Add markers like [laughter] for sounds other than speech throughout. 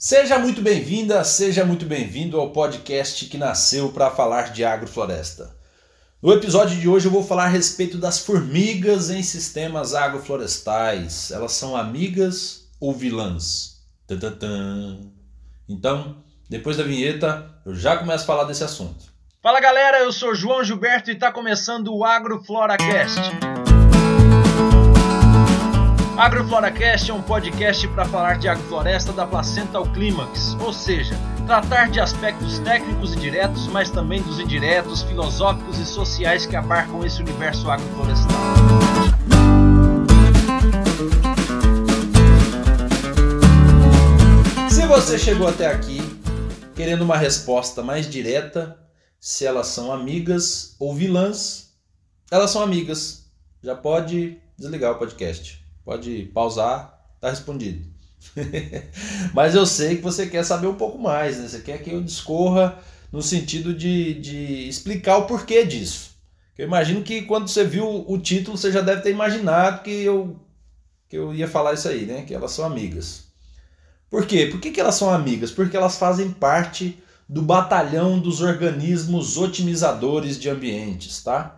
Seja muito bem-vinda, seja muito bem-vindo ao podcast que nasceu para falar de agrofloresta. No episódio de hoje eu vou falar a respeito das formigas em sistemas agroflorestais. Elas são amigas ou vilãs? Então, depois da vinheta, eu já começo a falar desse assunto. Fala galera, eu sou João Gilberto e está começando o AgroFloracast. AgroFloracast é um podcast para falar de agrofloresta da placenta ao clímax, ou seja, tratar de aspectos técnicos e diretos, mas também dos indiretos, filosóficos e sociais que abarcam esse universo agroflorestal. Se você chegou até aqui querendo uma resposta mais direta, se elas são amigas ou vilãs, elas são amigas. Já pode desligar o podcast. Pode pausar, tá respondido. [laughs] Mas eu sei que você quer saber um pouco mais, né? Você quer que eu discorra no sentido de, de explicar o porquê disso. Eu imagino que quando você viu o título, você já deve ter imaginado que eu, que eu ia falar isso aí, né? Que elas são amigas. Por quê? Por que, que elas são amigas? Porque elas fazem parte do batalhão dos organismos otimizadores de ambientes, tá?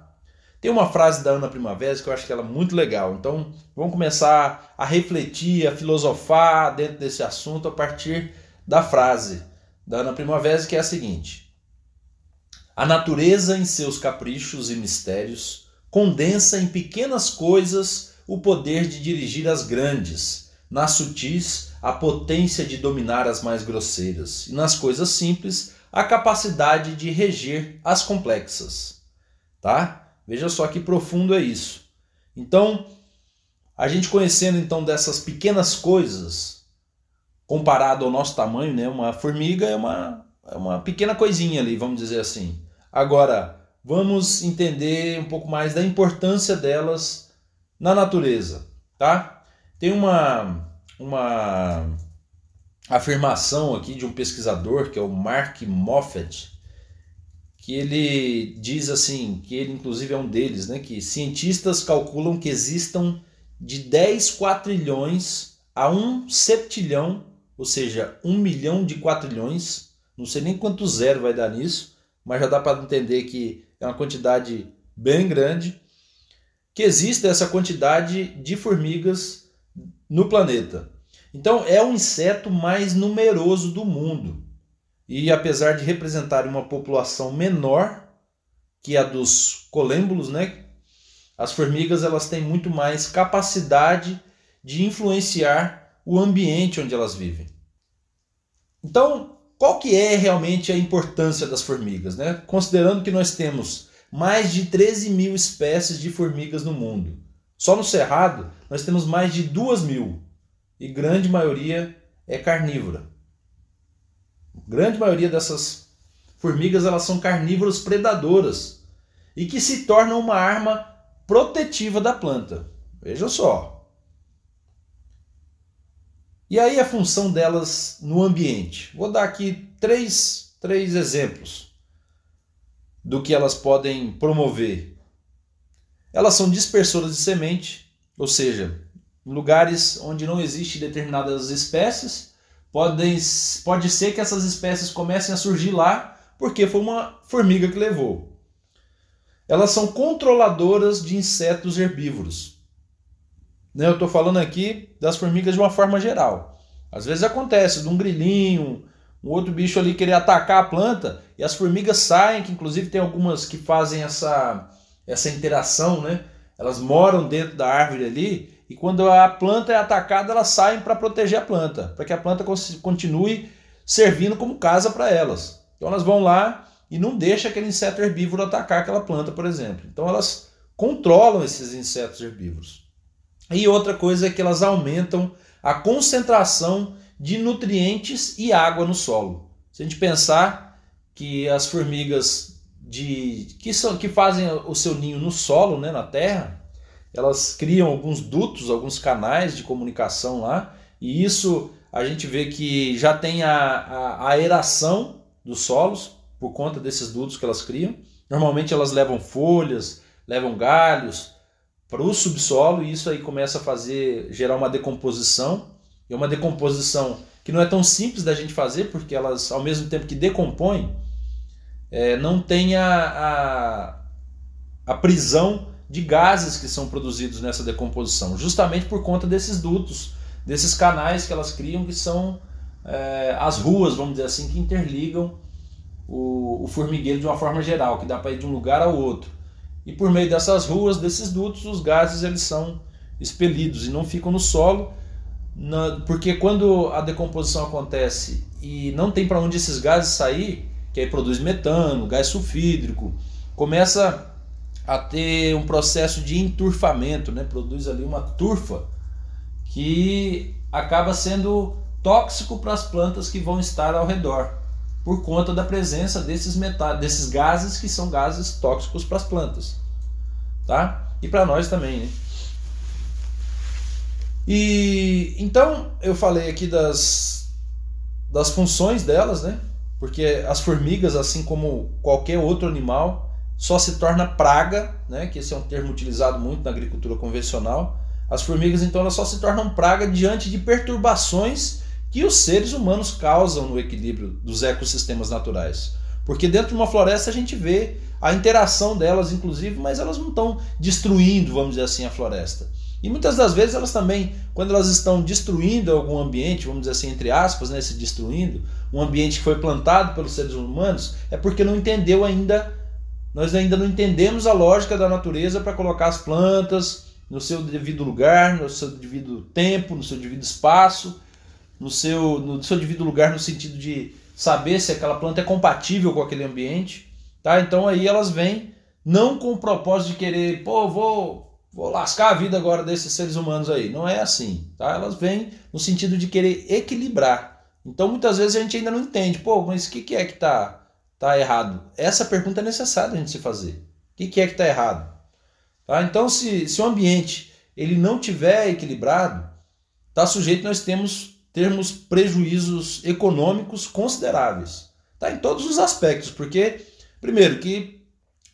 Tem uma frase da Ana Primavera que eu acho que ela é muito legal. Então, vamos começar a refletir, a filosofar dentro desse assunto a partir da frase da Ana Primavera, que é a seguinte: A natureza, em seus caprichos e mistérios, condensa em pequenas coisas o poder de dirigir as grandes, nas sutis, a potência de dominar as mais grosseiras, e nas coisas simples, a capacidade de reger as complexas. Tá? Veja só que profundo é isso. Então, a gente conhecendo então dessas pequenas coisas, comparado ao nosso tamanho, né? Uma formiga é uma, é uma pequena coisinha ali, vamos dizer assim. Agora, vamos entender um pouco mais da importância delas na natureza, tá? Tem uma, uma afirmação aqui de um pesquisador que é o Mark Moffat, que ele diz assim, que ele inclusive é um deles, né, que cientistas calculam que existam de 10 quatrilhões a 1 septilhão, ou seja, 1 milhão de quatrilhões, não sei nem quanto zero vai dar nisso, mas já dá para entender que é uma quantidade bem grande, que existe essa quantidade de formigas no planeta. Então é o inseto mais numeroso do mundo. E apesar de representar uma população menor que a dos colêmbulos, né, as formigas elas têm muito mais capacidade de influenciar o ambiente onde elas vivem. Então, qual que é realmente a importância das formigas? Né? Considerando que nós temos mais de 13 mil espécies de formigas no mundo. Só no Cerrado nós temos mais de 2 mil e grande maioria é carnívora grande maioria dessas formigas elas são carnívoras predadoras e que se tornam uma arma protetiva da planta. Veja só. E aí a função delas no ambiente? Vou dar aqui três, três exemplos do que elas podem promover. Elas são dispersoras de semente, ou seja, em lugares onde não existe determinadas espécies, Podem, pode ser que essas espécies comecem a surgir lá porque foi uma formiga que levou. Elas são controladoras de insetos herbívoros. Né, eu estou falando aqui das formigas de uma forma geral. Às vezes acontece de um grilinho, um outro bicho ali querer atacar a planta e as formigas saem, que inclusive tem algumas que fazem essa, essa interação, né? Elas moram dentro da árvore ali e quando a planta é atacada, elas saem para proteger a planta, para que a planta continue servindo como casa para elas. Então elas vão lá e não deixa aquele inseto herbívoro atacar aquela planta, por exemplo. Então elas controlam esses insetos herbívoros. E outra coisa é que elas aumentam a concentração de nutrientes e água no solo. Se a gente pensar que as formigas de que são que fazem o seu ninho no solo, né, na terra, elas criam alguns dutos, alguns canais de comunicação lá, e isso a gente vê que já tem a, a, a aeração dos solos por conta desses dutos que elas criam. Normalmente elas levam folhas, levam galhos para o subsolo e isso aí começa a fazer gerar uma decomposição. E uma decomposição que não é tão simples da gente fazer, porque elas, ao mesmo tempo que decompõem, é, não tem a, a, a prisão de gases que são produzidos nessa decomposição, justamente por conta desses dutos, desses canais que elas criam, que são é, as ruas, vamos dizer assim, que interligam o, o formigueiro de uma forma geral, que dá para ir de um lugar ao outro. E por meio dessas ruas, desses dutos, os gases eles são expelidos e não ficam no solo, na, porque quando a decomposição acontece e não tem para onde esses gases sair, que aí produz metano, gás sulfídrico, começa a ter um processo de enturfamento, né? produz ali uma turfa que acaba sendo tóxico para as plantas que vão estar ao redor, por conta da presença desses metais, desses gases que são gases tóxicos para as plantas, tá? E para nós também, né? E então eu falei aqui das das funções delas, né? Porque as formigas, assim como qualquer outro animal, só se torna praga, né, que esse é um termo utilizado muito na agricultura convencional. As formigas, então, elas só se tornam praga diante de perturbações que os seres humanos causam no equilíbrio dos ecossistemas naturais. Porque dentro de uma floresta a gente vê a interação delas, inclusive, mas elas não estão destruindo, vamos dizer assim, a floresta. E muitas das vezes elas também, quando elas estão destruindo algum ambiente, vamos dizer assim, entre aspas, né, se destruindo, um ambiente que foi plantado pelos seres humanos, é porque não entendeu ainda nós ainda não entendemos a lógica da natureza para colocar as plantas no seu devido lugar, no seu devido tempo, no seu devido espaço, no seu, no seu devido lugar no sentido de saber se aquela planta é compatível com aquele ambiente. Tá? Então aí elas vêm não com o propósito de querer, pô, vou, vou lascar a vida agora desses seres humanos aí. Não é assim. Tá? Elas vêm no sentido de querer equilibrar. Então muitas vezes a gente ainda não entende, pô, mas o que, que é que está está errado? Essa pergunta é necessária a gente se fazer. O que, é que está errado? Tá? Então, se, se o ambiente ele não tiver equilibrado, está sujeito nós temos termos prejuízos econômicos consideráveis. Tá? Em todos os aspectos, porque, primeiro, que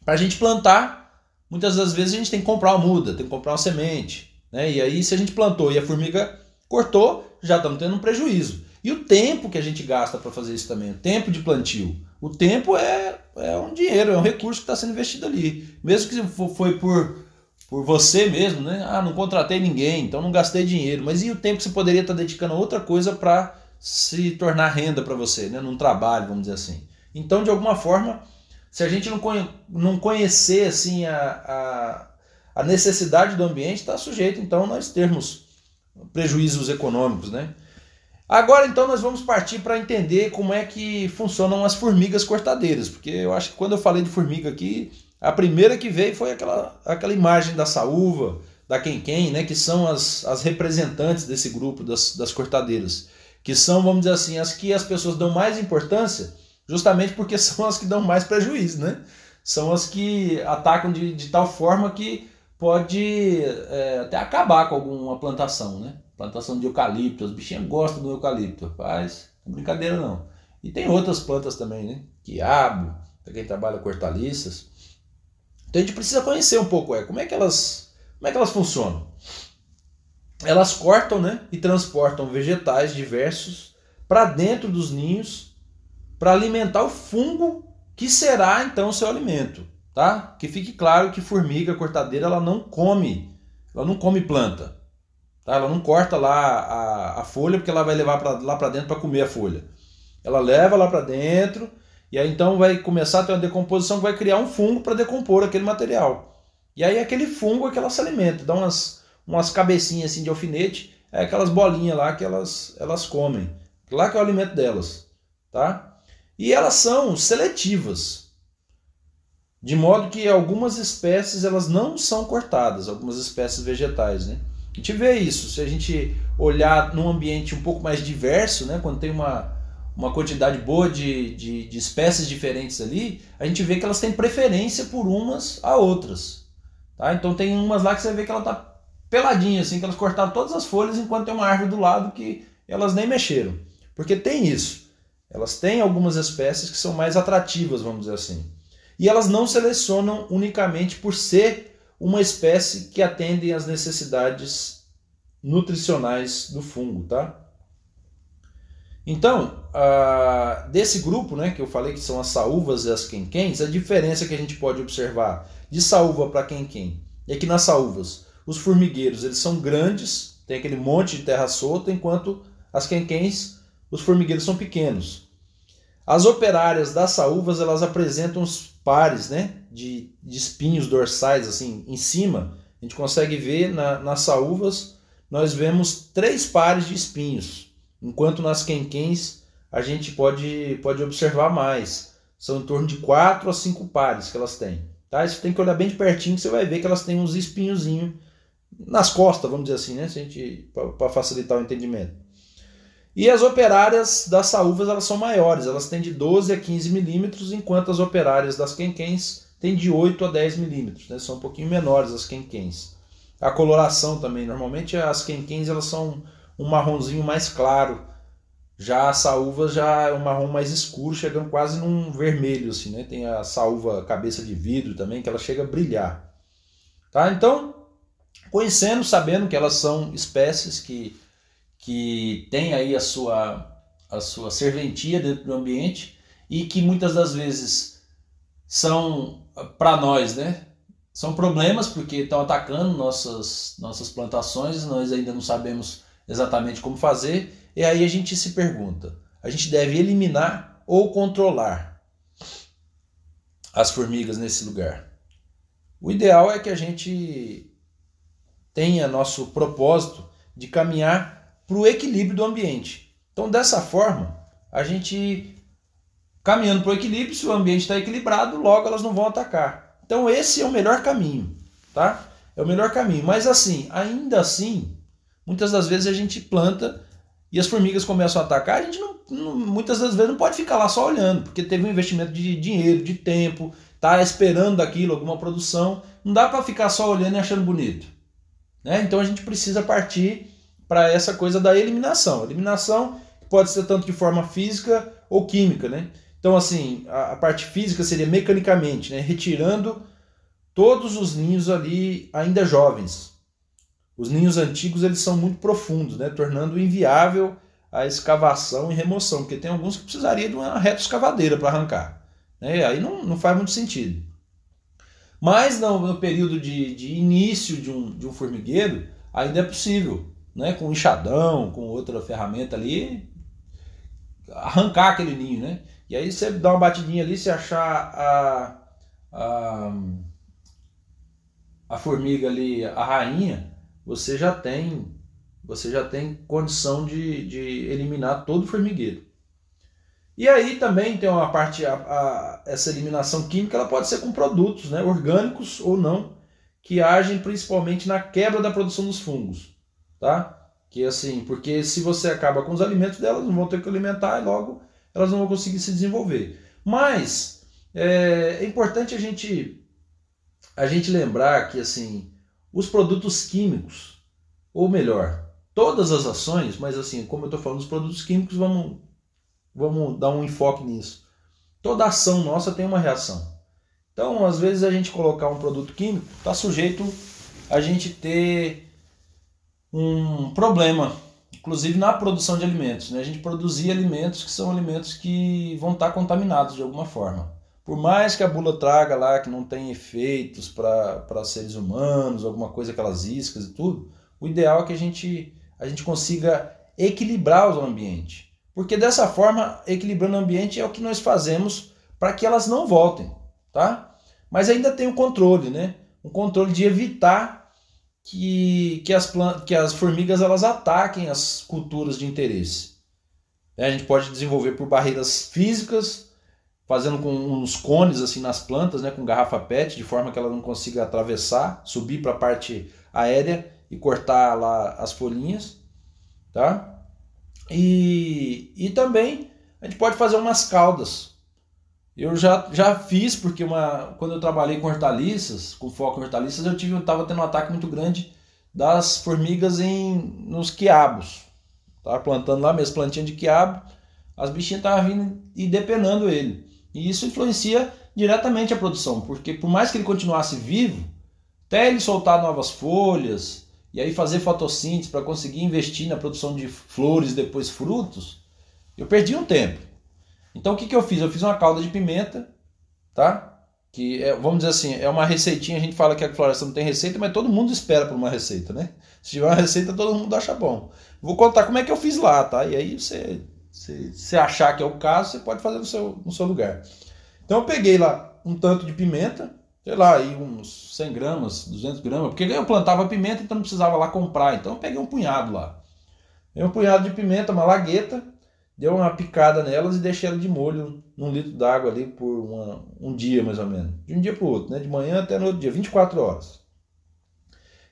para a gente plantar, muitas das vezes a gente tem que comprar uma muda, tem que comprar uma semente. Né? E aí, se a gente plantou e a formiga cortou, já estamos tendo um prejuízo. E o tempo que a gente gasta para fazer isso também, o tempo de plantio. O tempo é, é um dinheiro, é um recurso que está sendo investido ali. Mesmo que foi por, por você mesmo, né? Ah, não contratei ninguém, então não gastei dinheiro. Mas e o tempo que você poderia estar tá dedicando a outra coisa para se tornar renda para você, né? num trabalho, vamos dizer assim. Então, de alguma forma, se a gente não, conhe não conhecer assim, a, a, a necessidade do ambiente, está sujeito então nós termos prejuízos econômicos, né? Agora então nós vamos partir para entender como é que funcionam as formigas cortadeiras, porque eu acho que quando eu falei de formiga aqui, a primeira que veio foi aquela, aquela imagem da saúva, da quem-quem, né, que são as, as representantes desse grupo das, das cortadeiras, que são, vamos dizer assim, as que as pessoas dão mais importância, justamente porque [laughs] são as que dão mais prejuízo, né? São as que atacam de, de tal forma que pode é, até acabar com alguma plantação, né? Plantação de eucalipto, as bichinhas gostam do eucalipto, faz, não é brincadeira não. E tem outras plantas também, né? Quiabo, para quem trabalha com hortaliças. Então a gente precisa conhecer um pouco é, como é que elas, como é que elas funcionam. Elas cortam, né, e transportam vegetais diversos para dentro dos ninhos para alimentar o fungo que será então o seu alimento, tá? Que fique claro que formiga cortadeira ela não come, ela não come planta. Tá? Ela não corta lá a, a folha porque ela vai levar pra, lá para dentro para comer a folha. Ela leva lá para dentro e aí então vai começar a ter uma decomposição que vai criar um fungo para decompor aquele material. E aí aquele fungo é que ela se alimenta, dá umas, umas cabecinhas assim de alfinete, é aquelas bolinhas lá que elas, elas comem. Lá que é o alimento delas. Tá? E elas são seletivas. De modo que algumas espécies elas não são cortadas, algumas espécies vegetais, né? A gente vê isso, se a gente olhar num ambiente um pouco mais diverso, né, quando tem uma, uma quantidade boa de, de, de espécies diferentes ali, a gente vê que elas têm preferência por umas a outras. Tá? Então tem umas lá que você vê que ela tá peladinha, assim, que elas cortaram todas as folhas enquanto tem uma árvore do lado que elas nem mexeram. Porque tem isso. Elas têm algumas espécies que são mais atrativas, vamos dizer assim. E elas não selecionam unicamente por ser uma espécie que atende às necessidades nutricionais do fungo, tá? Então, desse grupo, né, que eu falei que são as saúvas e as quenquens, a diferença que a gente pode observar de saúva para quenquem é que nas saúvas os formigueiros eles são grandes, tem aquele monte de terra solta, enquanto as quenquens, os formigueiros são pequenos. As operárias das saúvas elas apresentam os pares né, de, de espinhos dorsais assim em cima. A gente consegue ver na, nas saúvas, nós vemos três pares de espinhos, enquanto nas quenquens a gente pode, pode observar mais. São em torno de quatro a cinco pares que elas têm. Tá? Você tem que olhar bem de pertinho que você vai ver que elas têm uns espinhozinhos nas costas, vamos dizer assim, né? para facilitar o entendimento. E as operárias das saúvas elas são maiores, elas têm de 12 a 15 milímetros, enquanto as operárias das quenquens têm de 8 a 10 milímetros, né? são um pouquinho menores as quenquens. A coloração também, normalmente as quenquens elas são um marronzinho mais claro, já a saúva já é um marrom mais escuro, chegando quase num vermelho assim, né? Tem a saúva cabeça de vidro também, que ela chega a brilhar. Tá? Então, conhecendo, sabendo que elas são espécies que que tem aí a sua, a sua serventia dentro do ambiente e que muitas das vezes são para nós, né? São problemas porque estão atacando nossas, nossas plantações, nós ainda não sabemos exatamente como fazer, e aí a gente se pergunta: a gente deve eliminar ou controlar as formigas nesse lugar? O ideal é que a gente tenha nosso propósito de caminhar para o equilíbrio do ambiente. Então, dessa forma, a gente caminhando para o equilíbrio, se o ambiente está equilibrado, logo elas não vão atacar. Então, esse é o melhor caminho, tá? É o melhor caminho. Mas assim, ainda assim, muitas das vezes a gente planta e as formigas começam a atacar, a gente não, não, muitas das vezes não pode ficar lá só olhando, porque teve um investimento de dinheiro, de tempo, tá esperando aquilo, alguma produção. Não dá para ficar só olhando e achando bonito. Né? Então a gente precisa partir para essa coisa da eliminação. Eliminação pode ser tanto de forma física ou química, né? Então, assim, a, a parte física seria mecanicamente, né? Retirando todos os ninhos ali ainda jovens. Os ninhos antigos eles são muito profundos, né? Tornando inviável a escavação e remoção, porque tem alguns que precisaria de uma reta escavadeira para arrancar. Né? Aí não, não faz muito sentido. Mas no, no período de, de início de um, de um formigueiro, ainda é possível né, com um enxadão, com outra ferramenta ali, arrancar aquele ninho, né? E aí você dá uma batidinha ali, se achar a, a, a formiga ali, a rainha, você já tem você já tem condição de, de eliminar todo o formigueiro. E aí também tem uma parte, a, a, essa eliminação química ela pode ser com produtos, né, orgânicos ou não, que agem principalmente na quebra da produção dos fungos tá? Que assim, porque se você acaba com os alimentos delas, não vão ter que alimentar e logo elas não vão conseguir se desenvolver. Mas é, é importante a gente a gente lembrar que assim, os produtos químicos, ou melhor, todas as ações, mas assim, como eu estou falando dos produtos químicos, vamos, vamos dar um enfoque nisso. Toda ação nossa tem uma reação. Então, às vezes a gente colocar um produto químico está sujeito a gente ter um problema, inclusive na produção de alimentos. Né? A gente produzir alimentos que são alimentos que vão estar contaminados de alguma forma. Por mais que a bula traga lá que não tem efeitos para seres humanos, alguma coisa, aquelas iscas e tudo, o ideal é que a gente, a gente consiga equilibrar o ambiente. Porque dessa forma, equilibrando o ambiente é o que nós fazemos para que elas não voltem, tá? Mas ainda tem o controle, né? Um controle de evitar que, que, as, que as formigas elas ataquem as culturas de interesse. A gente pode desenvolver por barreiras físicas, fazendo com uns cones assim nas plantas, né, com garrafa PET, de forma que ela não consiga atravessar, subir para a parte aérea e cortar lá as folhinhas, tá? E, e também a gente pode fazer umas caudas eu já, já fiz, porque uma, quando eu trabalhei com hortaliças, com foco em hortaliças, eu tive tava tendo um ataque muito grande das formigas em, nos quiabos. Tava plantando lá mesmo, plantinha de quiabo, as bichinhas estavam vindo e depenando ele. E isso influencia diretamente a produção, porque por mais que ele continuasse vivo, até ele soltar novas folhas e aí fazer fotossíntese para conseguir investir na produção de flores depois frutos, Eu perdi um tempo. Então o que, que eu fiz? Eu fiz uma calda de pimenta, tá? Que é, vamos dizer assim, é uma receitinha, a gente fala que a floresta não tem receita, mas todo mundo espera por uma receita, né? Se tiver uma receita, todo mundo acha bom. Vou contar como é que eu fiz lá, tá? E aí você, se você achar que é o caso, você pode fazer no seu, no seu lugar. Então eu peguei lá um tanto de pimenta, sei lá, aí uns 100 gramas, 200 gramas, porque eu plantava pimenta, então não precisava lá comprar. Então eu peguei um punhado lá. Peguei um punhado de pimenta, uma lagueta, deu uma picada nelas e deixei ela de molho num litro d'água ali por uma, um dia mais ou menos. De um dia para o outro, né? De manhã até no outro dia, 24 horas.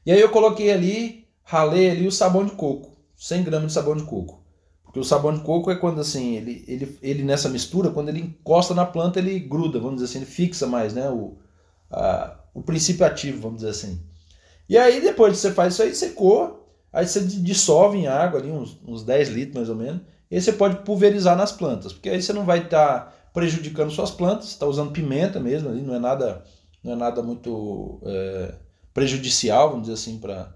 E aí eu coloquei ali, ralei ali o sabão de coco, 100 gramas de sabão de coco. Porque o sabão de coco é quando assim, ele, ele, ele nessa mistura, quando ele encosta na planta, ele gruda, vamos dizer assim, ele fixa mais, né? O, a, o princípio ativo, vamos dizer assim. E aí depois que você faz isso aí, secou, aí você dissolve em água ali, uns, uns 10 litros mais ou menos, e aí você pode pulverizar nas plantas, porque aí você não vai estar tá prejudicando suas plantas, está usando pimenta mesmo, ali não é nada, não é nada muito é, prejudicial, vamos dizer assim, para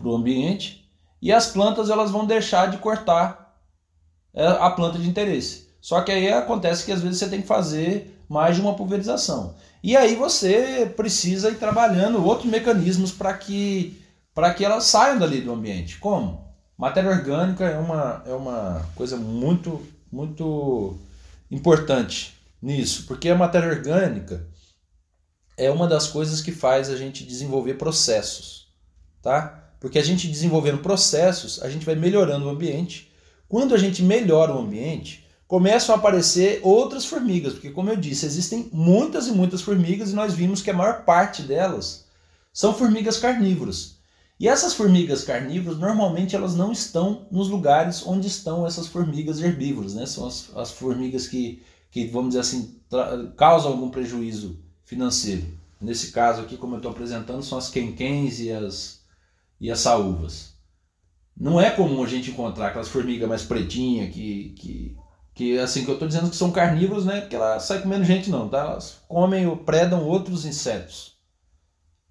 o ambiente. E as plantas elas vão deixar de cortar é, a planta de interesse. Só que aí acontece que às vezes você tem que fazer mais de uma pulverização. E aí você precisa ir trabalhando outros mecanismos para que, que elas saiam dali do ambiente. Como? Matéria orgânica é uma, é uma coisa muito, muito importante nisso, porque a matéria orgânica é uma das coisas que faz a gente desenvolver processos, tá? Porque a gente desenvolvendo processos, a gente vai melhorando o ambiente. Quando a gente melhora o ambiente, começam a aparecer outras formigas, porque como eu disse, existem muitas e muitas formigas e nós vimos que a maior parte delas são formigas carnívoras. E essas formigas carnívoras, normalmente elas não estão nos lugares onde estão essas formigas herbívoras, né? São as, as formigas que, que, vamos dizer assim, causam algum prejuízo financeiro. Nesse caso aqui, como eu estou apresentando, são as quenquens e as, e as saúvas. Não é comum a gente encontrar aquelas formigas mais pretinhas que, que, que assim, que eu estou dizendo que são carnívoros, né? Porque elas saem comendo gente não, tá? Elas comem ou predam outros insetos.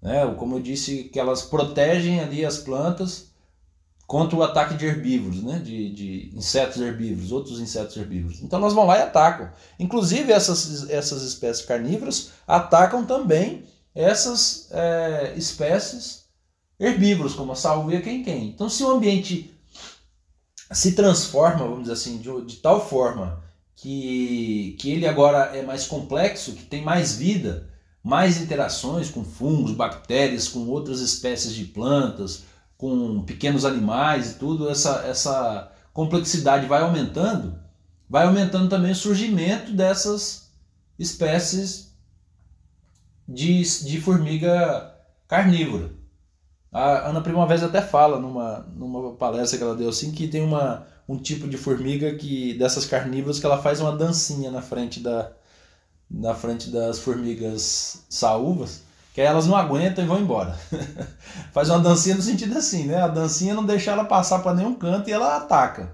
Né? Como eu disse, que elas protegem ali as plantas contra o ataque de herbívoros, né? de, de insetos herbívoros, outros insetos herbívoros. Então elas vão lá e atacam. Inclusive essas, essas espécies carnívoras atacam também essas é, espécies herbívoros, como a salvia quem-quem. Então se o ambiente se transforma, vamos dizer assim, de, de tal forma que, que ele agora é mais complexo, que tem mais vida, mais interações com fungos, bactérias, com outras espécies de plantas, com pequenos animais e tudo, essa, essa complexidade vai aumentando, vai aumentando também o surgimento dessas espécies de, de formiga carnívora. A Ana Prima uma vez até fala numa, numa palestra que ela deu assim que tem uma, um tipo de formiga que dessas carnívoras que ela faz uma dancinha na frente da, na frente das formigas saúvas, que elas não aguentam e vão embora. [laughs] Faz uma dancinha no sentido assim, né? A dancinha não deixa ela passar para nenhum canto e ela ataca.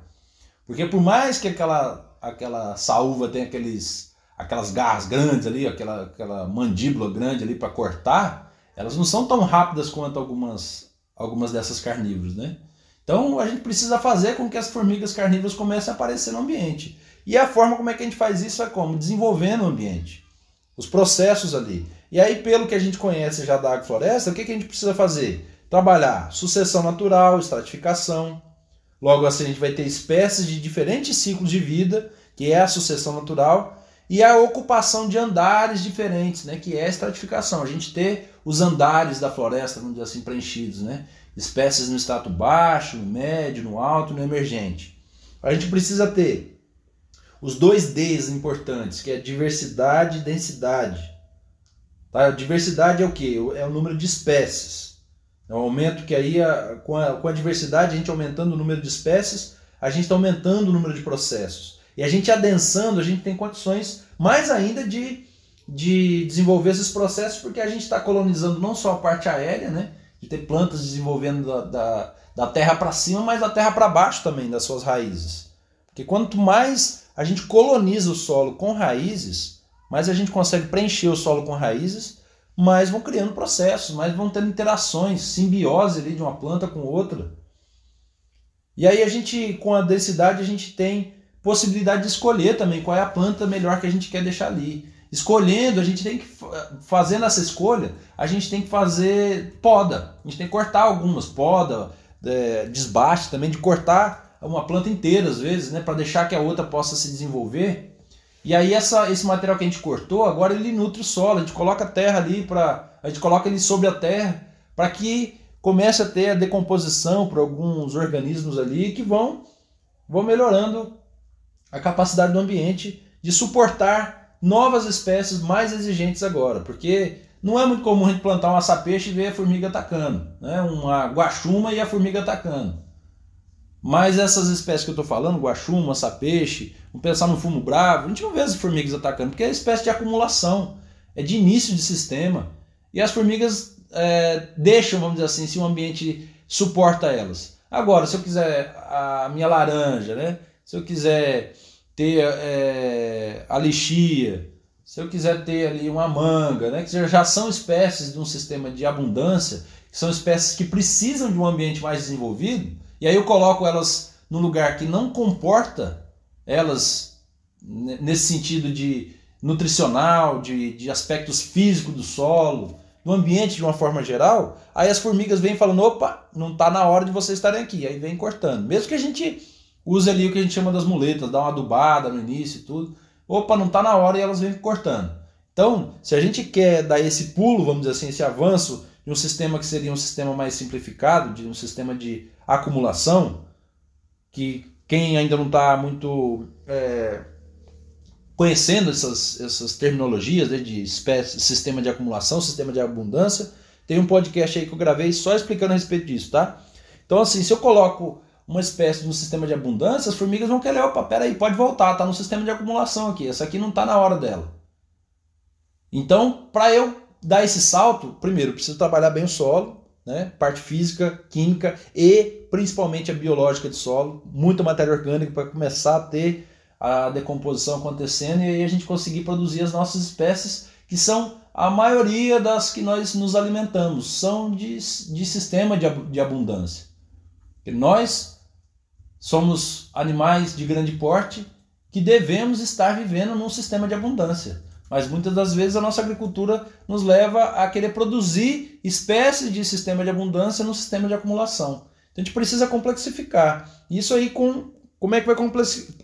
Porque por mais que aquela, aquela saúva tenha aqueles, aquelas garras grandes ali, aquela, aquela mandíbula grande ali para cortar, elas não são tão rápidas quanto algumas, algumas dessas carnívoras, né? Então a gente precisa fazer com que as formigas carnívoras comecem a aparecer no ambiente. E a forma como é que a gente faz isso é como? Desenvolvendo o ambiente, os processos ali. E aí, pelo que a gente conhece já da agrofloresta, o que, que a gente precisa fazer? Trabalhar sucessão natural, estratificação. Logo assim, a gente vai ter espécies de diferentes ciclos de vida, que é a sucessão natural, e a ocupação de andares diferentes, né, que é a estratificação. A gente ter os andares da floresta, vamos dizer assim, preenchidos, né? Espécies no status baixo, no médio, no alto, no emergente. A gente precisa ter os dois Ds importantes, que é diversidade e densidade. Tá? Diversidade é o que? É o número de espécies. É um aumento que aí, a, com, a, com a diversidade, a gente aumentando o número de espécies, a gente está aumentando o número de processos. E a gente adensando, a gente tem condições mais ainda de, de desenvolver esses processos, porque a gente está colonizando não só a parte aérea, né? de ter plantas desenvolvendo da, da, da terra para cima, mas da terra para baixo também, das suas raízes. Porque quanto mais a gente coloniza o solo com raízes, mais a gente consegue preencher o solo com raízes, mais vão criando processos, mais vão tendo interações, simbiose ali de uma planta com outra. E aí a gente, com a densidade, a gente tem possibilidade de escolher também qual é a planta melhor que a gente quer deixar ali. Escolhendo, a gente tem que, fazendo essa escolha, a gente tem que fazer poda. A gente tem que cortar algumas, poda, é, desbaste também, de cortar uma planta inteira às vezes, né, para deixar que a outra possa se desenvolver. E aí essa, esse material que a gente cortou, agora ele nutre o solo, a gente coloca a terra ali para a gente coloca ele sobre a terra para que comece a ter a decomposição por alguns organismos ali que vão vão melhorando a capacidade do ambiente de suportar novas espécies mais exigentes agora, porque não é muito comum a gente plantar um açapeixe e ver a formiga atacando, né? uma guaxuma e a formiga atacando. Mas essas espécies que eu estou falando, guaxuma, açapeixe, vamos pensar no fumo bravo, a gente não vê as formigas atacando, porque é espécie de acumulação, é de início de sistema. E as formigas é, deixam, vamos dizer assim, se o ambiente suporta elas. Agora, se eu quiser a minha laranja, né? se eu quiser ter é, a lixia, se eu quiser ter ali uma manga, né, que já são espécies de um sistema de abundância, que são espécies que precisam de um ambiente mais desenvolvido, e aí eu coloco elas num lugar que não comporta elas nesse sentido de nutricional, de, de aspectos físicos do solo, do ambiente de uma forma geral, aí as formigas vêm falando, opa, não está na hora de vocês estarem aqui, aí vem cortando. Mesmo que a gente usa ali o que a gente chama das muletas, dá uma adubada no início e tudo. Opa, não está na hora e elas vêm cortando. Então, se a gente quer dar esse pulo, vamos dizer assim, esse avanço de um sistema que seria um sistema mais simplificado, de um sistema de acumulação, que quem ainda não está muito é, conhecendo essas, essas terminologias né, de espécie, sistema de acumulação, sistema de abundância, tem um podcast aí que eu gravei só explicando a respeito disso, tá? Então, assim, se eu coloco uma espécie de um sistema de abundância, as formigas vão querer, opa, peraí, pode voltar, tá no sistema de acumulação aqui, essa aqui não está na hora dela. Então, para eu dar esse salto, primeiro, preciso trabalhar bem o solo, né? parte física, química e principalmente a biológica de solo, muita matéria orgânica para começar a ter a decomposição acontecendo e aí a gente conseguir produzir as nossas espécies, que são a maioria das que nós nos alimentamos, são de, de sistema de, de abundância. E nós Somos animais de grande porte que devemos estar vivendo num sistema de abundância. Mas muitas das vezes a nossa agricultura nos leva a querer produzir espécies de sistema de abundância no sistema de acumulação. Então a gente precisa complexificar. Isso aí com como é que vai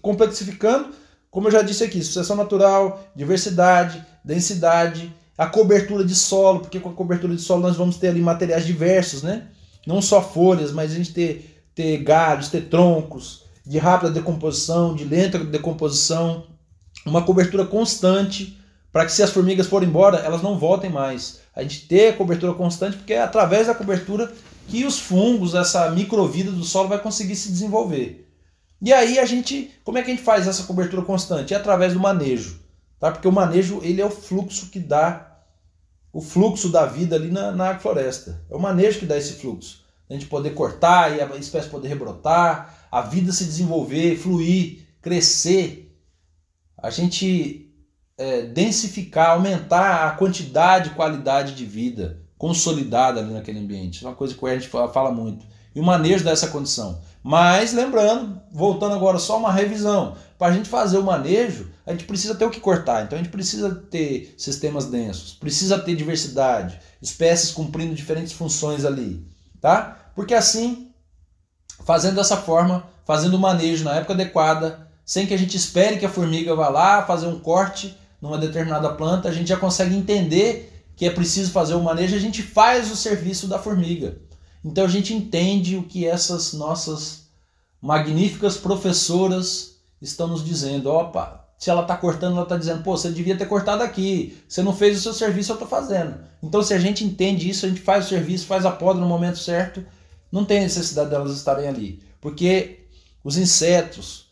complexificando? Como eu já disse aqui, sucessão natural, diversidade, densidade, a cobertura de solo, porque com a cobertura de solo nós vamos ter ali materiais diversos, né? Não só folhas, mas a gente ter ter galhos, ter troncos de rápida decomposição, de lenta decomposição, uma cobertura constante para que se as formigas forem embora, elas não voltem mais. A gente ter cobertura constante porque é através da cobertura que os fungos, essa microvida do solo vai conseguir se desenvolver. E aí a gente, como é que a gente faz essa cobertura constante? É através do manejo, tá? Porque o manejo ele é o fluxo que dá o fluxo da vida ali na, na floresta. É o manejo que dá esse fluxo a gente poder cortar e a espécie poder rebrotar, a vida se desenvolver, fluir, crescer, a gente é, densificar, aumentar a quantidade e qualidade de vida consolidada ali naquele ambiente. É uma coisa que a gente fala muito. E o manejo dessa condição. Mas lembrando, voltando agora só uma revisão, para a gente fazer o manejo, a gente precisa ter o que cortar. Então a gente precisa ter sistemas densos, precisa ter diversidade, espécies cumprindo diferentes funções ali tá? Porque assim, fazendo dessa forma, fazendo o manejo na época adequada, sem que a gente espere que a formiga vá lá fazer um corte numa determinada planta, a gente já consegue entender que é preciso fazer o manejo, a gente faz o serviço da formiga. Então a gente entende o que essas nossas magníficas professoras estão nos dizendo. Opa, se ela está cortando, ela está dizendo, pô, você devia ter cortado aqui, você não fez o seu serviço, eu estou fazendo. Então, se a gente entende isso, a gente faz o serviço, faz a poda no momento certo, não tem necessidade delas estarem ali. Porque os insetos,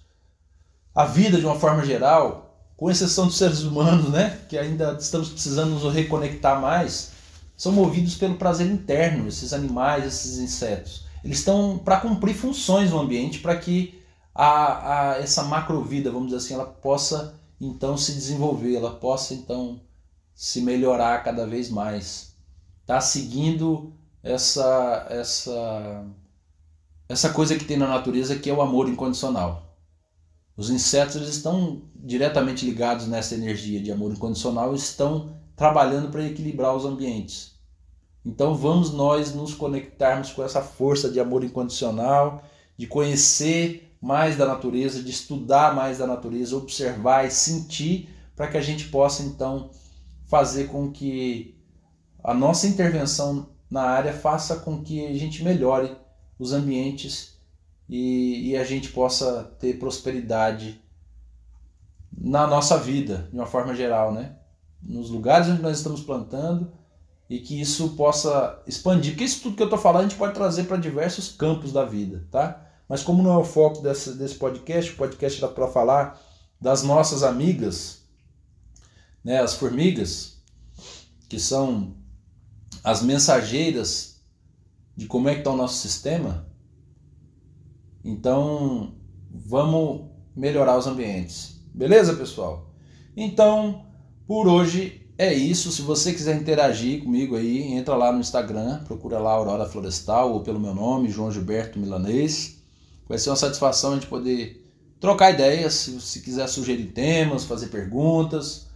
a vida de uma forma geral, com exceção dos seres humanos, né, que ainda estamos precisando nos reconectar mais, são movidos pelo prazer interno, esses animais, esses insetos. Eles estão para cumprir funções no ambiente para que a, a essa macrovida, vamos dizer assim, ela possa então se desenvolver, ela possa então se melhorar cada vez mais. Tá seguindo essa essa essa coisa que tem na natureza que é o amor incondicional. Os insetos eles estão diretamente ligados nessa energia de amor incondicional, estão trabalhando para equilibrar os ambientes. Então vamos nós nos conectarmos com essa força de amor incondicional, de conhecer mais da natureza, de estudar mais da natureza, observar e sentir, para que a gente possa então fazer com que a nossa intervenção na área faça com que a gente melhore os ambientes e, e a gente possa ter prosperidade na nossa vida, de uma forma geral, né? Nos lugares onde nós estamos plantando e que isso possa expandir. Porque isso tudo que eu estou falando a gente pode trazer para diversos campos da vida, tá? Mas como não é o foco desse, desse podcast, o podcast era para falar das nossas amigas, né, as formigas, que são as mensageiras de como é que está o nosso sistema. Então, vamos melhorar os ambientes. Beleza, pessoal? Então, por hoje é isso. Se você quiser interagir comigo aí, entra lá no Instagram, procura lá Aurora Florestal ou pelo meu nome, João Gilberto Milanês. Vai ser uma satisfação a gente poder trocar ideias, se, se quiser sugerir temas, fazer perguntas,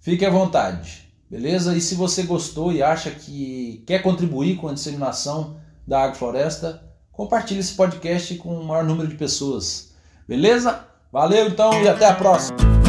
fique à vontade, beleza? E se você gostou e acha que quer contribuir com a disseminação da agrofloresta, compartilhe esse podcast com o maior número de pessoas, beleza? Valeu então e até a próxima!